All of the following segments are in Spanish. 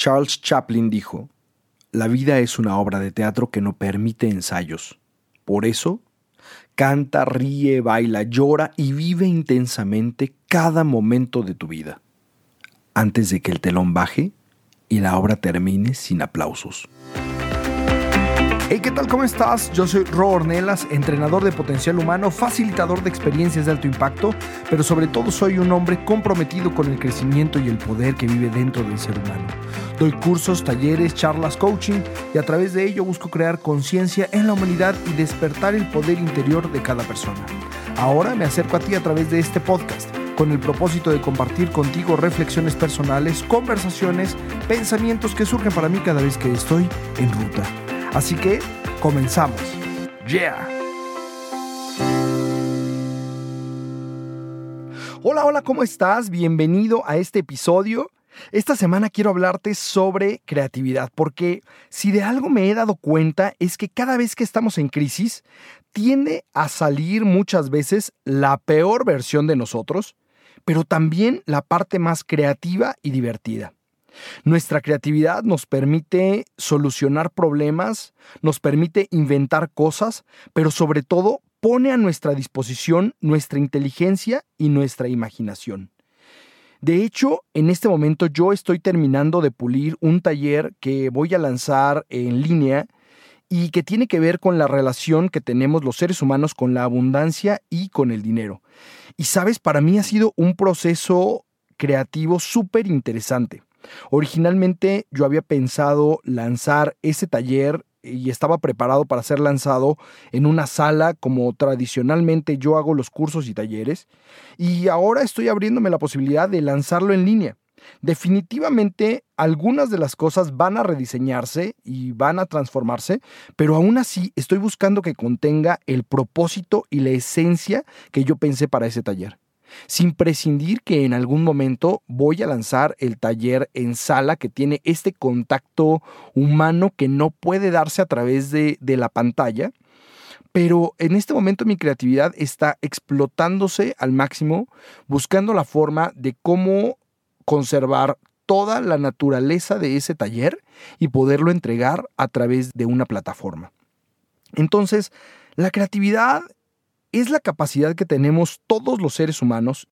Charles Chaplin dijo, La vida es una obra de teatro que no permite ensayos. Por eso, canta, ríe, baila, llora y vive intensamente cada momento de tu vida, antes de que el telón baje y la obra termine sin aplausos. Hey, ¿qué tal? ¿Cómo estás? Yo soy Ro Ornelas, entrenador de potencial humano, facilitador de experiencias de alto impacto, pero sobre todo soy un hombre comprometido con el crecimiento y el poder que vive dentro del ser humano. Doy cursos, talleres, charlas, coaching y a través de ello busco crear conciencia en la humanidad y despertar el poder interior de cada persona. Ahora me acerco a ti a través de este podcast con el propósito de compartir contigo reflexiones personales, conversaciones, pensamientos que surgen para mí cada vez que estoy en ruta. Así que comenzamos. Yeah. Hola, hola, ¿cómo estás? Bienvenido a este episodio. Esta semana quiero hablarte sobre creatividad, porque si de algo me he dado cuenta es que cada vez que estamos en crisis, tiende a salir muchas veces la peor versión de nosotros, pero también la parte más creativa y divertida. Nuestra creatividad nos permite solucionar problemas, nos permite inventar cosas, pero sobre todo pone a nuestra disposición nuestra inteligencia y nuestra imaginación. De hecho, en este momento yo estoy terminando de pulir un taller que voy a lanzar en línea y que tiene que ver con la relación que tenemos los seres humanos con la abundancia y con el dinero. Y sabes, para mí ha sido un proceso creativo súper interesante. Originalmente yo había pensado lanzar ese taller y estaba preparado para ser lanzado en una sala como tradicionalmente yo hago los cursos y talleres y ahora estoy abriéndome la posibilidad de lanzarlo en línea. Definitivamente algunas de las cosas van a rediseñarse y van a transformarse, pero aún así estoy buscando que contenga el propósito y la esencia que yo pensé para ese taller sin prescindir que en algún momento voy a lanzar el taller en sala que tiene este contacto humano que no puede darse a través de, la pantalla. Pero en este momento mi creatividad está explotándose al máximo, buscando la forma de cómo conservar toda la naturaleza de ese taller y poderlo entregar a través de una plataforma. Entonces, la creatividad es la capacidad que tenemos todos los seres humanos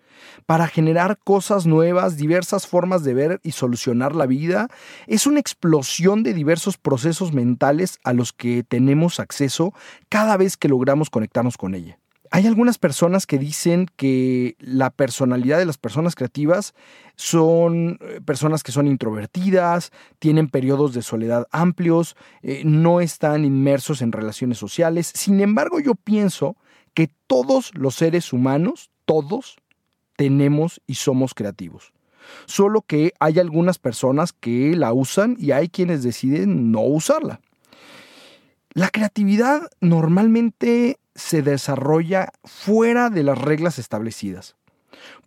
para generar cosas nuevas, diversas formas de ver y solucionar la vida. Es una explosión de diversos procesos mentales a los que tenemos acceso cada vez que logramos conectarnos con ella. Hay algunas personas que dicen que la personalidad de las personas creativas son eh, personas que son introvertidas, tienen periodos de soledad amplios, eh, no están inmersos en relaciones sociales. Sin embargo, yo pienso que todos los seres humanos, todos, tenemos y somos creativos. Solo que hay algunas personas que la usan y hay quienes deciden no usarla. La creatividad normalmente se desarrolla fuera de las reglas establecidas.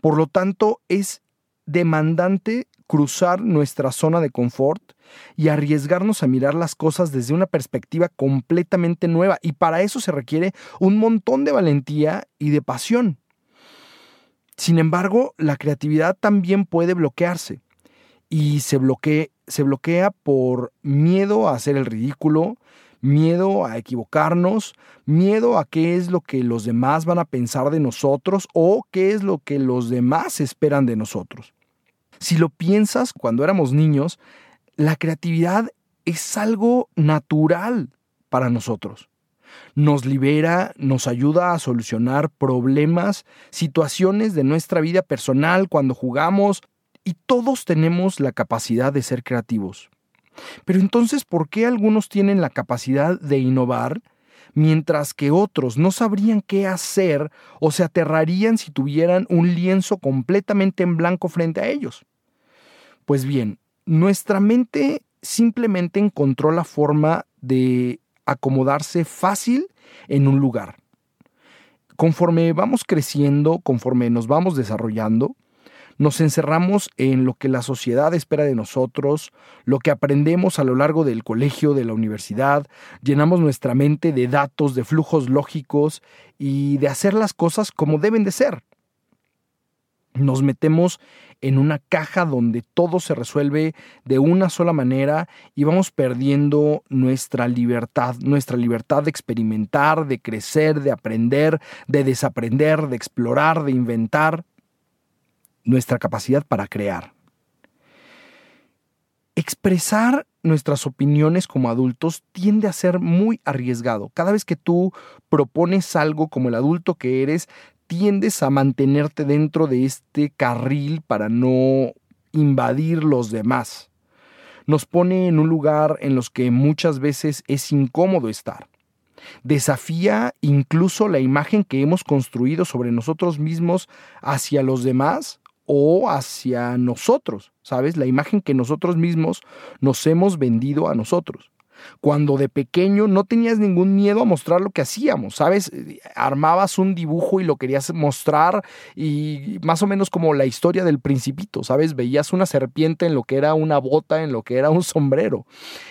Por lo tanto, es demandante cruzar nuestra zona de confort y arriesgarnos a mirar las cosas desde una perspectiva completamente nueva. Y para eso se requiere un montón de valentía y de pasión. Sin embargo, la creatividad también puede bloquearse. Y se, bloquea, se bloquea por miedo a hacer el ridículo, miedo a equivocarnos, miedo a qué es lo que los demás van a pensar de nosotros o qué es lo que los demás esperan de nosotros. Si lo piensas, cuando éramos niños, la creatividad es algo natural para nosotros. Nos libera, nos ayuda a solucionar problemas, situaciones de nuestra vida personal cuando jugamos y todos tenemos la capacidad de ser creativos. Pero entonces, ¿por qué algunos tienen la capacidad de innovar mientras que otros no sabrían qué hacer o se aterrarían si tuvieran un lienzo completamente en blanco frente a ellos? Pues bien, nuestra mente simplemente encontró la forma de acomodarse fácil en un lugar. Conforme vamos creciendo, conforme nos vamos desarrollando, nos encerramos en lo que la sociedad espera de nosotros, lo que aprendemos a lo largo del colegio, de la universidad, llenamos nuestra mente de datos, de flujos lógicos y de hacer las cosas como deben de ser. Nos metemos en una caja donde todo se resuelve de una sola manera y vamos perdiendo nuestra libertad, nuestra libertad de experimentar, de crecer, de aprender, de desaprender, de explorar, de inventar, nuestra capacidad para crear. Expresar nuestras opiniones como adultos tiende a ser muy arriesgado. Cada vez que tú propones algo como el adulto que eres, tiendes a mantenerte dentro de este carril para no invadir los demás. Nos pone en un lugar en los que muchas veces es incómodo estar. Desafía incluso la imagen que hemos construido sobre nosotros mismos hacia los demás o hacia nosotros, ¿sabes? La imagen que nosotros mismos nos hemos vendido a nosotros cuando de pequeño no tenías ningún miedo a mostrar lo que hacíamos, ¿sabes? Armabas un dibujo y lo querías mostrar y más o menos como la historia del principito, ¿sabes? Veías una serpiente en lo que era una bota, en lo que era un sombrero.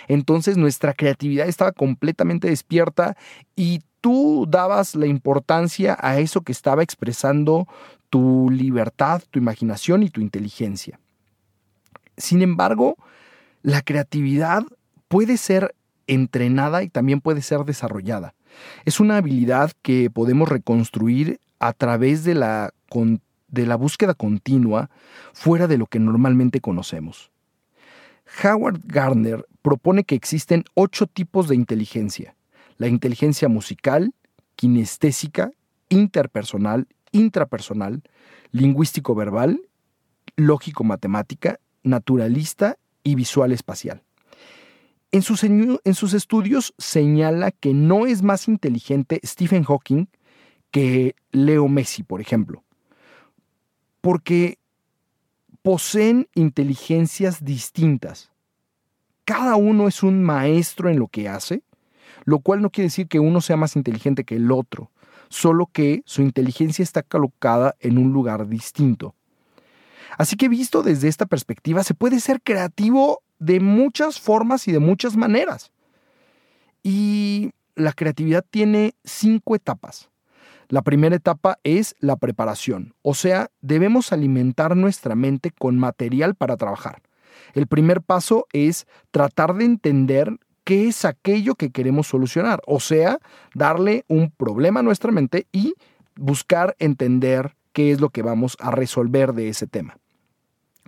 Entonces nuestra creatividad estaba completamente despierta y tú dabas la importancia a eso que estaba expresando tu libertad, tu imaginación y tu inteligencia. Sin embargo, la creatividad puede ser entrenada y también puede ser desarrollada. Es una habilidad que podemos reconstruir a través de la, de la búsqueda continua fuera de lo que normalmente conocemos. Howard Gardner propone que existen ocho tipos de inteligencia. La inteligencia musical, kinestésica, interpersonal, intrapersonal, lingüístico-verbal, lógico-matemática, naturalista y visual-espacial. En sus, estudios señala que no es más inteligente Stephen Hawking que Leo Messi, por ejemplo, porque poseen inteligencias distintas. Cada uno es un maestro en lo que hace, lo cual no quiere decir que uno sea más inteligente que el otro, solo que su inteligencia está colocada en un lugar distinto. Así que visto desde esta perspectiva, se puede ser creativo de muchas formas y de muchas maneras. Y la creatividad tiene cinco etapas. La primera etapa es la preparación, o sea, debemos alimentar nuestra mente con material para trabajar. El primer paso es tratar de entender qué es aquello que queremos solucionar, o sea, darle un problema a nuestra mente y buscar entender qué es lo que vamos a resolver de ese tema.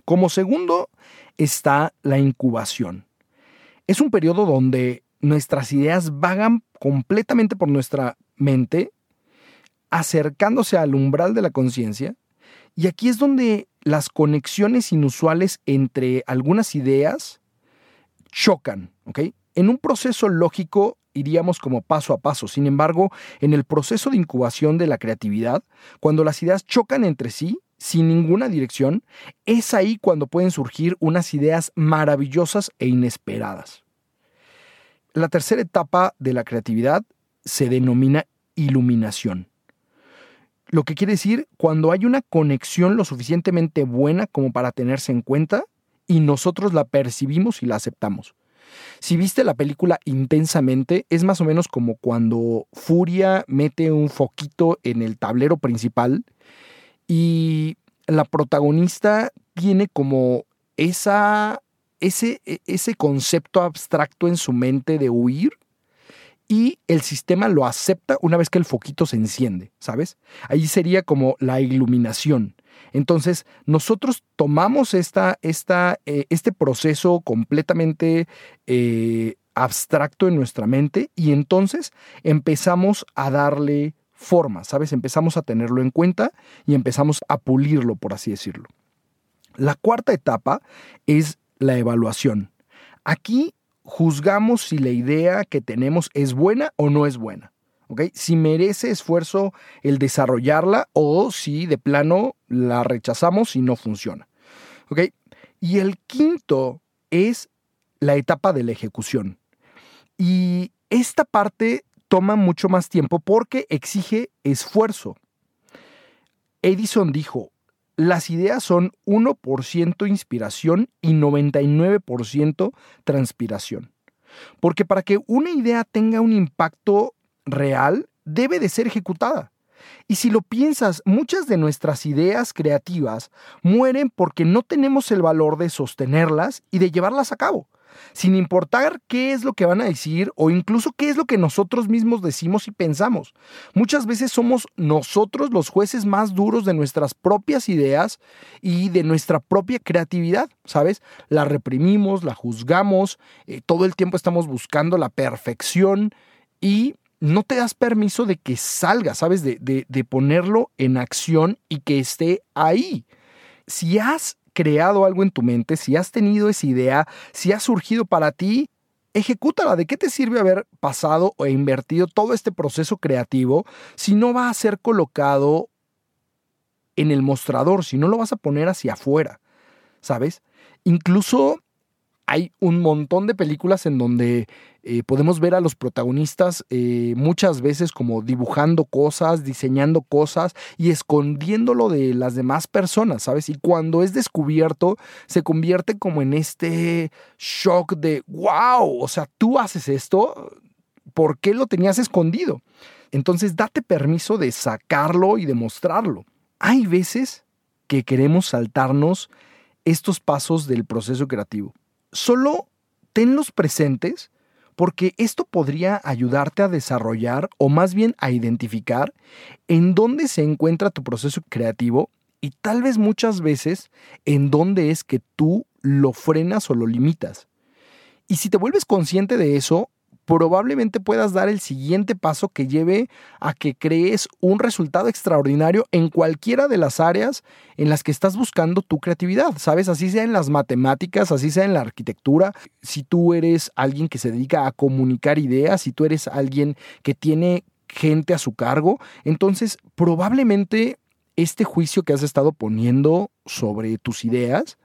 Como segundo está la incubación. Es un periodo donde nuestras ideas vagan completamente por nuestra mente, acercándose al umbral de la conciencia, y aquí es donde las conexiones inusuales entre algunas ideas chocan, En un proceso lógico iríamos como paso a paso. Sin embargo, en el proceso de incubación de la creatividad, cuando las ideas chocan entre sí, sin ninguna dirección, es ahí cuando pueden surgir unas ideas maravillosas e inesperadas. La tercera etapa de la creatividad se denomina iluminación. Lo que quiere decir cuando hay una conexión lo suficientemente buena como para tenerse en cuenta y nosotros la percibimos y la aceptamos. Si viste la película intensamente, es más o menos como cuando Furia mete un foquito en el tablero principal y la protagonista tiene como esa, ese, e, ese concepto abstracto en su mente de huir y el sistema lo acepta una vez que el foquito se enciende, ¿sabes? Ahí sería como la iluminación. Entonces, nosotros tomamos esta, esta, eh, este proceso completamente eh, abstracto en nuestra mente y entonces empezamos a darle forma, ¿sabes? Empezamos a tenerlo en cuenta y empezamos a pulirlo, por así decirlo. La cuarta etapa es la evaluación. Aquí juzgamos si la idea que tenemos es buena o no es buena. ¿ok? Si merece esfuerzo el desarrollarla o si de plano la rechazamos y no funciona. ¿ok? Y el quinto es la etapa de la ejecución. Y esta parte toma mucho más tiempo porque exige esfuerzo. Edison dijo, las ideas son 1% inspiración y 99% transpiración. Porque para que una idea tenga un impacto real, debe de ser ejecutada. Y si lo piensas, muchas de nuestras ideas creativas mueren porque no tenemos el valor de sostenerlas y de llevarlas a cabo sin importar qué es lo que van a decir o incluso qué es lo que nosotros mismos decimos y pensamos. Muchas veces somos nosotros los jueces más duros de nuestras propias ideas y de nuestra propia creatividad, ¿sabes? La reprimimos, la juzgamos, eh, todo el tiempo estamos buscando la perfección y no te das permiso de que salga, ¿sabes? De, de ponerlo en acción y que esté ahí. Si has creado algo en tu mente, si has tenido esa idea, si ha surgido para ti, ejecútala. ¿De qué te sirve haber pasado o invertido todo este proceso creativo si no va a ser colocado en el mostrador, si no lo vas a poner hacia afuera? ¿Sabes? Incluso hay un montón de películas en donde eh, podemos ver a los protagonistas eh, muchas veces como dibujando cosas, diseñando cosas y escondiéndolo de las demás personas, ¿sabes? Y cuando es descubierto, se convierte como en este shock de, wow, o sea, tú haces esto, ¿por qué lo tenías escondido? Entonces, date permiso de sacarlo y de mostrarlo. Hay veces que queremos saltarnos estos pasos del proceso creativo solo tenlos presentes porque esto podría ayudarte a desarrollar o más bien a identificar en dónde se encuentra tu proceso creativo y tal vez muchas veces en dónde es que tú lo frenas o lo limitas. Y si te vuelves consciente de eso, probablemente puedas dar el siguiente paso que lleve a que crees un resultado extraordinario en cualquiera de las áreas en las que estás buscando tu creatividad, ¿sabes? Así sea en las matemáticas, así sea en la arquitectura, si tú eres alguien que se dedica a comunicar ideas, si tú eres alguien que tiene gente a su cargo, entonces probablemente este juicio que has estado poniendo sobre tus ideas,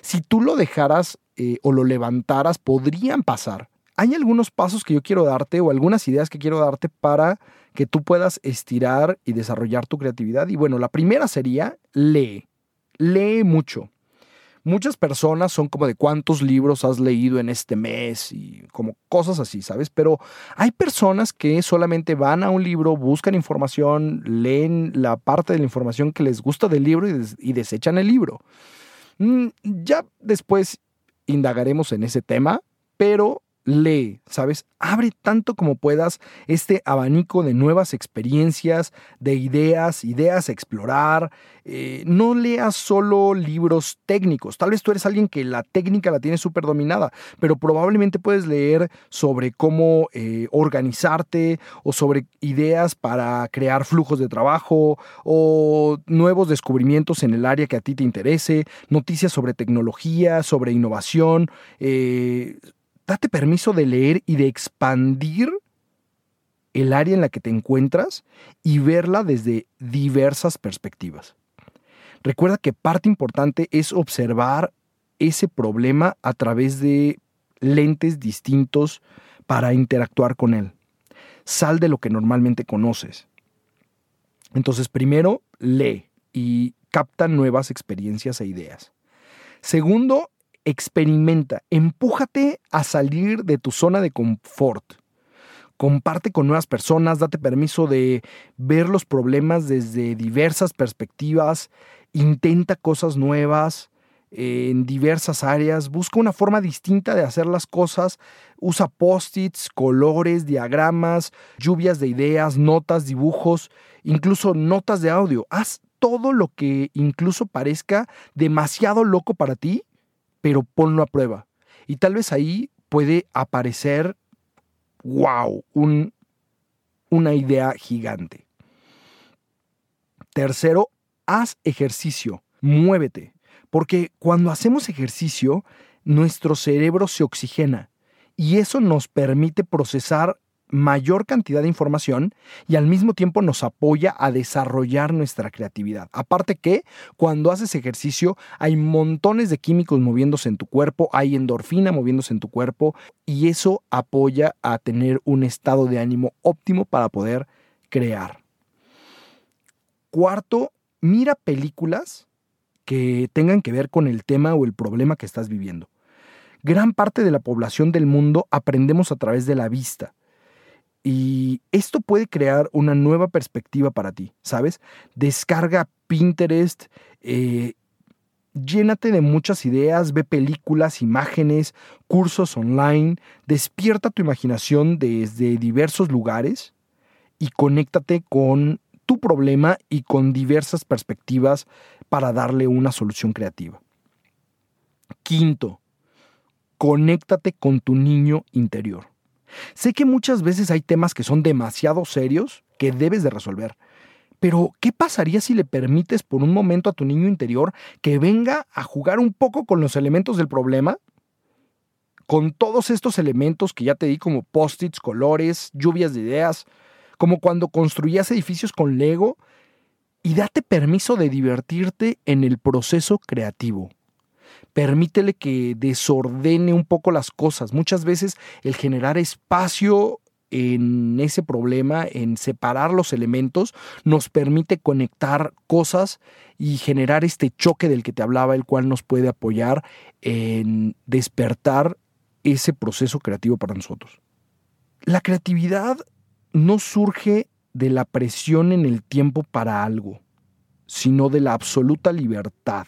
si tú lo dejaras eh, o lo levantaras, podrían pasar hay algunos pasos que yo quiero darte o algunas ideas que quiero darte para que tú puedas estirar y desarrollar tu creatividad. Y bueno, la primera sería lee. Lee mucho. Muchas personas son como de cuántos libros has leído en este mes y como cosas así, ¿sabes? Pero hay personas que solamente van a un libro, buscan información, leen la parte de la información que les gusta del libro y, desechan el libro. Mm, ya después indagaremos en ese tema, pero lee, ¿sabes? Abre tanto como puedas este abanico de nuevas experiencias, de ideas, ideas a explorar. Eh, no leas solo libros técnicos. Tal vez tú eres alguien que la técnica la tiene súper dominada, pero probablemente puedes leer sobre cómo eh, organizarte o sobre ideas para crear flujos de trabajo o nuevos descubrimientos en el área que a ti te interese, noticias sobre tecnología, sobre innovación, eh, date permiso de leer y de expandir el área en la que te encuentras y verla desde diversas perspectivas. Recuerda que parte importante es observar ese problema a través de lentes distintos para interactuar con él. Sal de lo que normalmente conoces. Entonces, primero, lee y capta nuevas experiencias e ideas. Segundo, experimenta, empújate a salir de tu zona de confort. Comparte con nuevas personas, date permiso de ver los problemas desde diversas perspectivas, intenta cosas nuevas en diversas áreas, busca una forma distinta de hacer las cosas, usa post-its, colores, diagramas, lluvias de ideas, notas, dibujos, incluso notas de audio. Haz todo lo que incluso parezca demasiado loco para ti pero ponlo a prueba. Y tal vez ahí puede aparecer, wow, un, una idea gigante. Tercero, haz ejercicio, muévete, porque cuando hacemos ejercicio, nuestro cerebro se oxigena y eso nos permite procesar mayor cantidad de información y al mismo tiempo nos apoya a desarrollar nuestra creatividad. Aparte que cuando haces ejercicio hay montones de químicos moviéndose en tu cuerpo, hay endorfina moviéndose en tu cuerpo y eso apoya a tener un estado de ánimo óptimo para poder crear. Cuarto, mira películas que tengan que ver con el tema o el problema que estás viviendo. Gran parte de la población del mundo aprendemos a través de la vista Y esto puede crear una nueva perspectiva para ti, ¿sabes? Descarga Pinterest, eh, llénate de muchas ideas, ve películas, imágenes, cursos online, despierta tu imaginación desde diversos lugares y conéctate con tu problema y con diversas perspectivas para darle una solución creativa. Quinto, conéctate con tu niño interior. Sé que muchas veces hay temas que son demasiado serios que debes de resolver, pero ¿qué pasaría si le permites por un momento a tu niño interior que venga a jugar un poco con los elementos del problema? Con todos estos elementos que ya te di como post-its, colores, lluvias de ideas, como cuando construías edificios con Lego, y date permiso de divertirte en el proceso creativo. Permítele que desordene un poco las cosas. Muchas veces el generar espacio en ese problema, en separar los elementos, nos permite conectar cosas y generar este choque del que te hablaba, el cual nos puede apoyar en despertar ese proceso creativo para nosotros. La creatividad no surge de la presión en el tiempo para algo, sino de la absoluta libertad,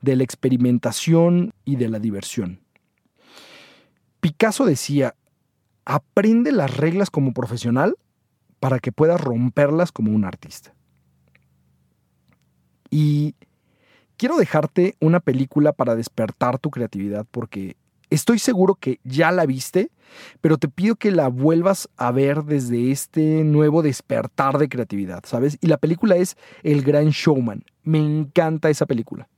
de la experimentación y de la diversión. Picasso decía, aprende las reglas como profesional para que puedas romperlas como un artista. Y quiero dejarte una película para despertar tu creatividad porque estoy seguro que ya la viste, pero te pido que la vuelvas a ver desde este nuevo despertar de creatividad, ¿sabes? Y la película es El Gran Showman. Me encanta esa película.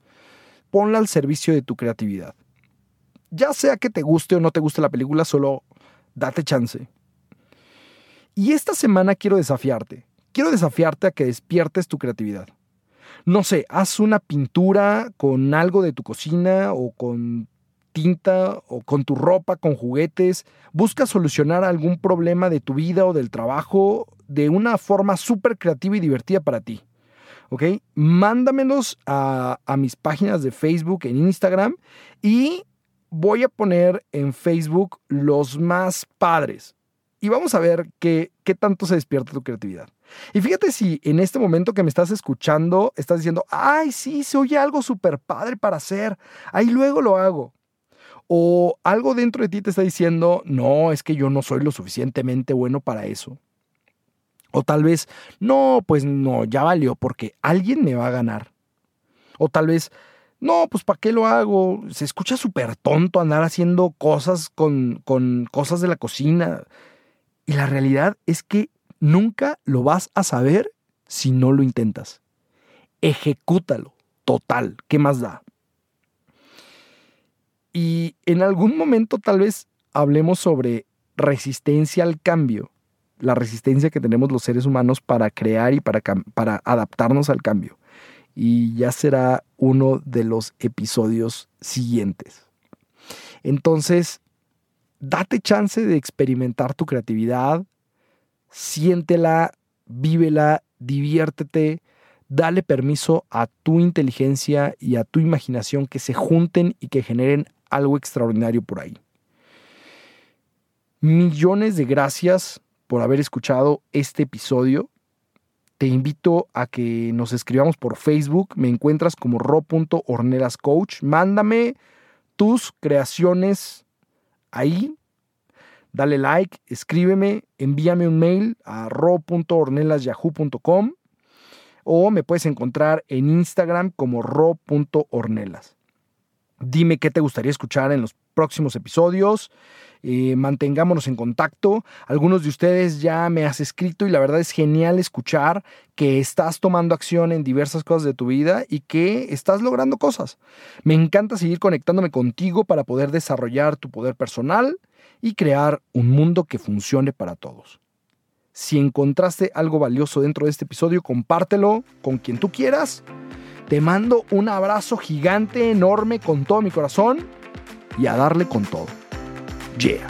Ponla al servicio de tu creatividad. Ya sea que te guste o no te guste la película, solo date chance. Y esta semana quiero desafiarte. Quiero desafiarte a que despiertes tu creatividad. No sé, haz una pintura con algo de tu cocina o con tinta o con tu ropa, con juguetes. Busca solucionar algún problema de tu vida o del trabajo de una forma súper creativa y divertida para ti. ¿Ok? Mándamelos a, a mis páginas de Facebook, en Instagram y voy a poner en Facebook los más padres. Y vamos a ver qué, qué tanto se despierta tu creatividad. Y fíjate si en este momento que me estás escuchando estás diciendo, ay, sí, se oye algo súper padre para hacer, ahí luego lo hago. O algo dentro de ti te está diciendo, no, es que yo no soy lo suficientemente bueno para eso. O tal vez, no, pues no, ya valió porque alguien me va a ganar. O tal vez, no, pues ¿para qué lo hago? Se escucha súper tonto andar haciendo cosas con, con cosas de la cocina. Y la realidad es que nunca lo vas a saber si no lo intentas. Ejecútalo. Total. ¿Qué más da? Y en algún momento tal vez hablemos sobre resistencia al cambio, la resistencia que tenemos los seres humanos para crear y para, para adaptarnos al cambio y ya será uno de los episodios siguientes. Entonces, date chance de experimentar tu creatividad, siéntela, vívela, diviértete, dale permiso a tu inteligencia y a tu imaginación que se junten y que generen algo extraordinario por ahí. Millones de gracias por haber escuchado este episodio te invito a que nos escribamos por Facebook. Me encuentras como ro.ornelascoach. Mándame tus creaciones ahí. Dale like, escríbeme, envíame un mail a ro.ornelasyahoo.com o me puedes encontrar en Instagram como ro.ornelas. Dime qué te gustaría escuchar en los próximos episodios. Eh, mantengámonos en contacto. Algunos de ustedes ya me has escrito y la verdad es genial escuchar que estás tomando acción en diversas cosas de tu vida y que estás logrando cosas. Me encanta seguir conectándome contigo para poder desarrollar tu poder personal y crear un mundo que funcione para todos. Si encontraste algo valioso dentro de este episodio, compártelo con quien tú quieras. Te mando un abrazo gigante, enorme, con todo mi corazón y a darle con todo. Yeah.